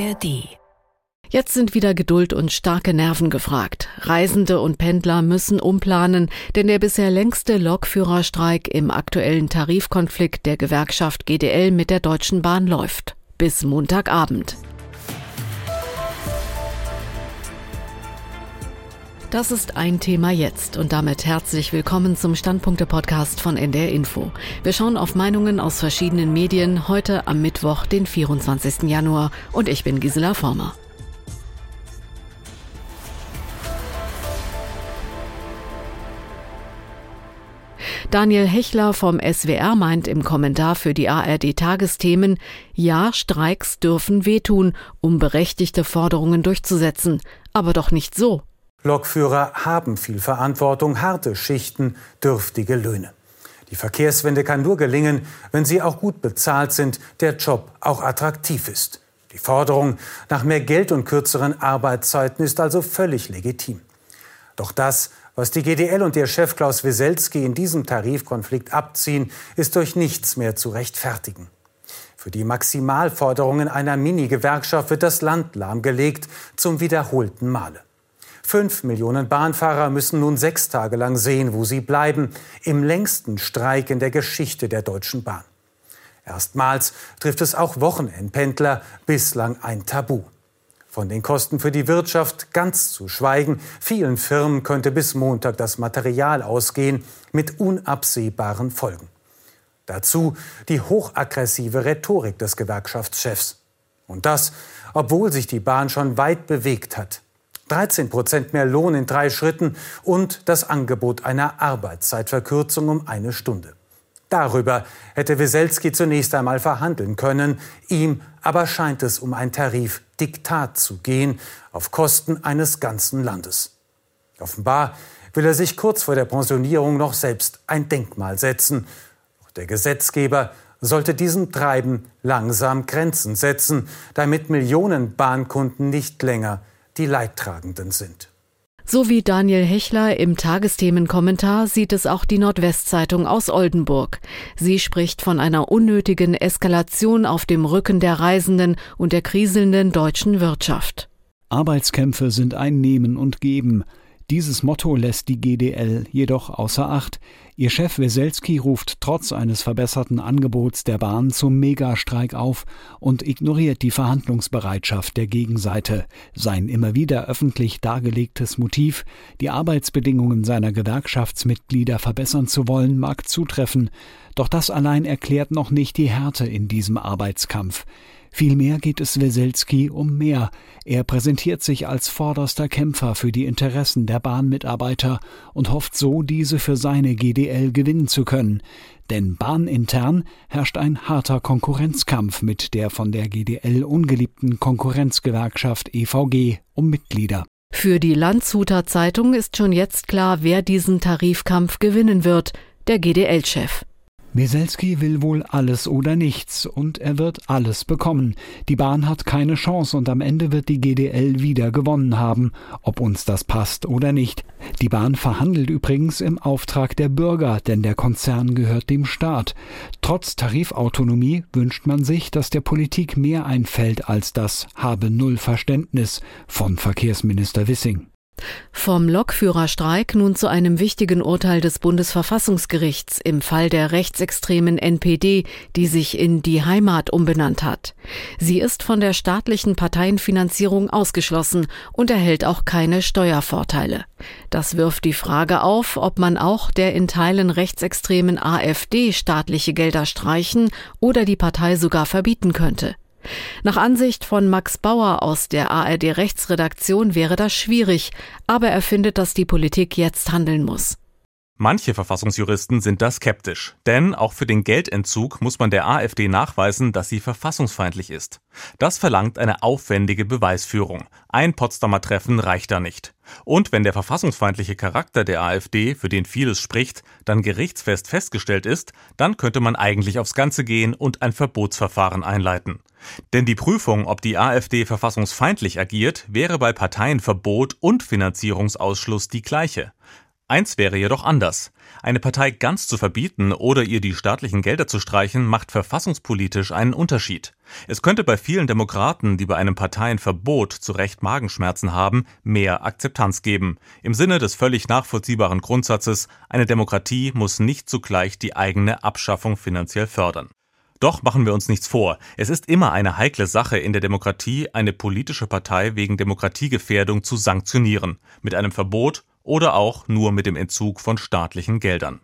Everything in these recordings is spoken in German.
ARD. Jetzt sind wieder Geduld und starke Nerven gefragt. Reisende und Pendler müssen umplanen, denn der bisher längste Lokführerstreik im aktuellen Tarifkonflikt der Gewerkschaft GDL mit der Deutschen Bahn läuft. Bis Montagabend. Das ist ein Thema jetzt und damit herzlich willkommen zum Standpunkte-Podcast von NDR Info. Wir schauen auf Meinungen aus verschiedenen Medien heute am Mittwoch, den 24. Januar und ich bin Gisela Former. Daniel Hechler vom SWR meint im Kommentar für die ARD Tagesthemen, ja, Streiks dürfen wehtun, um berechtigte Forderungen durchzusetzen, aber doch nicht so. Lokführer haben viel Verantwortung, harte Schichten, dürftige Löhne. Die Verkehrswende kann nur gelingen, wenn sie auch gut bezahlt sind, der Job auch attraktiv ist. Die Forderung nach mehr Geld und kürzeren Arbeitszeiten ist also völlig legitim. Doch das, was die GDL und ihr Chef Klaus Wieselski in diesem Tarifkonflikt abziehen, ist durch nichts mehr zu rechtfertigen. Für die Maximalforderungen einer Mini-Gewerkschaft wird das Land lahmgelegt, zum wiederholten Male. Fünf Millionen Bahnfahrer müssen nun sechs Tage lang sehen, wo sie bleiben, im längsten Streik in der Geschichte der Deutschen Bahn. Erstmals trifft es auch Wochenendpendler, bislang ein Tabu. Von den Kosten für die Wirtschaft ganz zu schweigen, vielen Firmen könnte bis Montag das Material ausgehen, mit unabsehbaren Folgen. Dazu die hochaggressive Rhetorik des Gewerkschaftschefs. Und das, obwohl sich die Bahn schon weit bewegt hat. 13 Prozent mehr Lohn in drei Schritten und das Angebot einer Arbeitszeitverkürzung um eine Stunde. Darüber hätte Weselski zunächst einmal verhandeln können. Ihm aber scheint es um ein Tarifdiktat zu gehen, auf Kosten eines ganzen Landes. Offenbar will er sich kurz vor der Pensionierung noch selbst ein Denkmal setzen. Der Gesetzgeber sollte diesem Treiben langsam Grenzen setzen, damit Millionen Bahnkunden nicht länger die Leidtragenden sind. So wie Daniel Hechler im Tagesthemenkommentar sieht es auch die Nordwestzeitung aus Oldenburg. Sie spricht von einer unnötigen Eskalation auf dem Rücken der Reisenden und der kriselnden deutschen Wirtschaft. Arbeitskämpfe sind ein Nehmen und Geben. Dieses Motto lässt die GDL jedoch außer Acht. Ihr Chef Weselski ruft trotz eines verbesserten Angebots der Bahn zum Megastreik auf und ignoriert die Verhandlungsbereitschaft der Gegenseite. Sein immer wieder öffentlich dargelegtes Motiv, die Arbeitsbedingungen seiner Gewerkschaftsmitglieder verbessern zu wollen, mag zutreffen, doch das allein erklärt noch nicht die Härte in diesem Arbeitskampf. Vielmehr geht es Weselski um mehr. Er präsentiert sich als vorderster Kämpfer für die Interessen der Bahnmitarbeiter und hofft so, diese für seine GDL gewinnen zu können. Denn bahnintern herrscht ein harter Konkurrenzkampf mit der von der GDL ungeliebten Konkurrenzgewerkschaft EVG um Mitglieder. Für die Landshuter Zeitung ist schon jetzt klar, wer diesen Tarifkampf gewinnen wird, der GDL-Chef. Weselski will wohl alles oder nichts und er wird alles bekommen. Die Bahn hat keine Chance und am Ende wird die GDL wieder gewonnen haben, ob uns das passt oder nicht. Die Bahn verhandelt übrigens im Auftrag der Bürger, denn der Konzern gehört dem Staat. Trotz Tarifautonomie wünscht man sich, dass der Politik mehr einfällt als das habe null Verständnis von Verkehrsminister Wissing. Vom Lokführerstreik nun zu einem wichtigen Urteil des Bundesverfassungsgerichts im Fall der rechtsextremen NPD, die sich in Die Heimat umbenannt hat. Sie ist von der staatlichen Parteienfinanzierung ausgeschlossen und erhält auch keine Steuervorteile. Das wirft die Frage auf, ob man auch der in Teilen rechtsextremen AfD staatliche Gelder streichen oder die Partei sogar verbieten könnte. Nach Ansicht von Max Bauer aus der ARD Rechtsredaktion wäre das schwierig, aber er findet, dass die Politik jetzt handeln muss. Manche Verfassungsjuristen sind da skeptisch, denn auch für den Geldentzug muss man der AfD nachweisen, dass sie verfassungsfeindlich ist. Das verlangt eine aufwendige Beweisführung. Ein Potsdamer Treffen reicht da nicht. Und wenn der verfassungsfeindliche Charakter der AfD, für den vieles spricht, dann gerichtsfest festgestellt ist, dann könnte man eigentlich aufs Ganze gehen und ein Verbotsverfahren einleiten. Denn die Prüfung, ob die AfD verfassungsfeindlich agiert, wäre bei Parteienverbot und Finanzierungsausschluss die gleiche. Eins wäre jedoch anders. Eine Partei ganz zu verbieten oder ihr die staatlichen Gelder zu streichen, macht verfassungspolitisch einen Unterschied. Es könnte bei vielen Demokraten, die bei einem Parteienverbot zu Recht Magenschmerzen haben, mehr Akzeptanz geben. Im Sinne des völlig nachvollziehbaren Grundsatzes, eine Demokratie muss nicht zugleich die eigene Abschaffung finanziell fördern. Doch machen wir uns nichts vor. Es ist immer eine heikle Sache in der Demokratie, eine politische Partei wegen Demokratiegefährdung zu sanktionieren. Mit einem Verbot oder auch nur mit dem Entzug von staatlichen Geldern.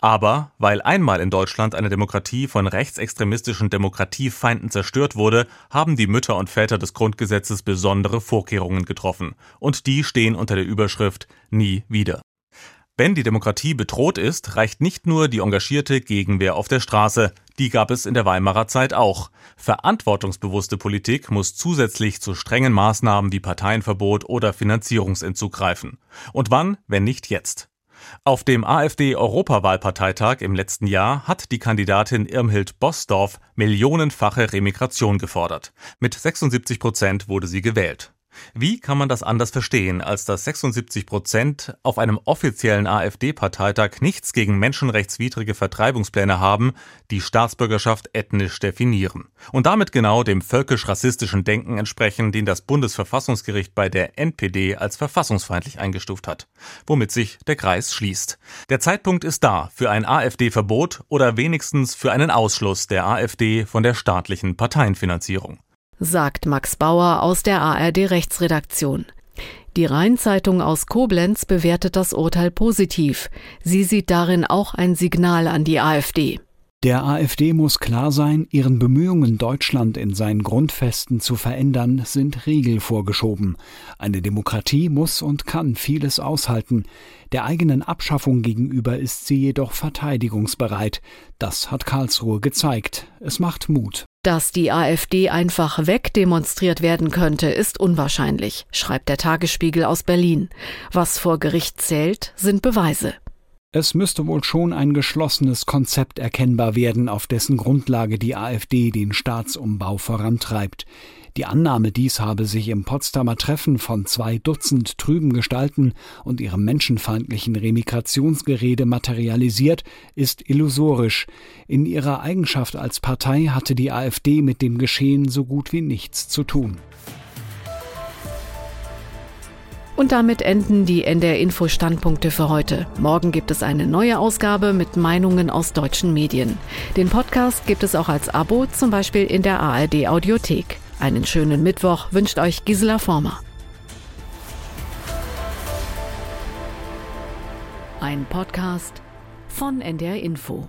Aber weil einmal in Deutschland eine Demokratie von rechtsextremistischen Demokratiefeinden zerstört wurde, haben die Mütter und Väter des Grundgesetzes besondere Vorkehrungen getroffen. Und die stehen unter der Überschrift Nie wieder. Wenn die Demokratie bedroht ist, reicht nicht nur die engagierte Gegenwehr auf der Straße, die gab es in der Weimarer Zeit auch. Verantwortungsbewusste Politik muss zusätzlich zu strengen Maßnahmen wie Parteienverbot oder Finanzierungsentzug greifen. Und wann, wenn nicht jetzt? Auf dem AfD-Europawahlparteitag im letzten Jahr hat die Kandidatin Irmhild Bosdorf millionenfache Remigration gefordert. Mit 76 Prozent wurde sie gewählt. Wie kann man das anders verstehen, als dass 76 Prozent auf einem offiziellen AfD-Parteitag nichts gegen menschenrechtswidrige Vertreibungspläne haben, die Staatsbürgerschaft ethnisch definieren und damit genau dem völkisch-rassistischen Denken entsprechen, den das Bundesverfassungsgericht bei der NPD als verfassungsfeindlich eingestuft hat, womit sich der Kreis schließt. Der Zeitpunkt ist da für ein AfD-Verbot oder wenigstens für einen Ausschluss der AfD von der staatlichen Parteienfinanzierung sagt Max Bauer aus der ARD Rechtsredaktion. Die Rheinzeitung aus Koblenz bewertet das Urteil positiv. Sie sieht darin auch ein Signal an die AfD. Der AfD muss klar sein, ihren Bemühungen, Deutschland in seinen Grundfesten zu verändern, sind Riegel vorgeschoben. Eine Demokratie muss und kann vieles aushalten. Der eigenen Abschaffung gegenüber ist sie jedoch verteidigungsbereit. Das hat Karlsruhe gezeigt. Es macht Mut. Dass die AfD einfach wegdemonstriert werden könnte, ist unwahrscheinlich, schreibt der Tagesspiegel aus Berlin. Was vor Gericht zählt, sind Beweise. Es müsste wohl schon ein geschlossenes Konzept erkennbar werden, auf dessen Grundlage die AfD den Staatsumbau vorantreibt. Die Annahme, dies habe sich im Potsdamer Treffen von zwei Dutzend trüben Gestalten und ihrem menschenfeindlichen Remigrationsgerede materialisiert, ist illusorisch. In ihrer Eigenschaft als Partei hatte die AfD mit dem Geschehen so gut wie nichts zu tun. Und damit enden die NDR Info Standpunkte für heute. Morgen gibt es eine neue Ausgabe mit Meinungen aus deutschen Medien. Den Podcast gibt es auch als Abo, zum Beispiel in der ARD Audiothek. Einen schönen Mittwoch wünscht euch Gisela Former. Ein Podcast von NDR Info.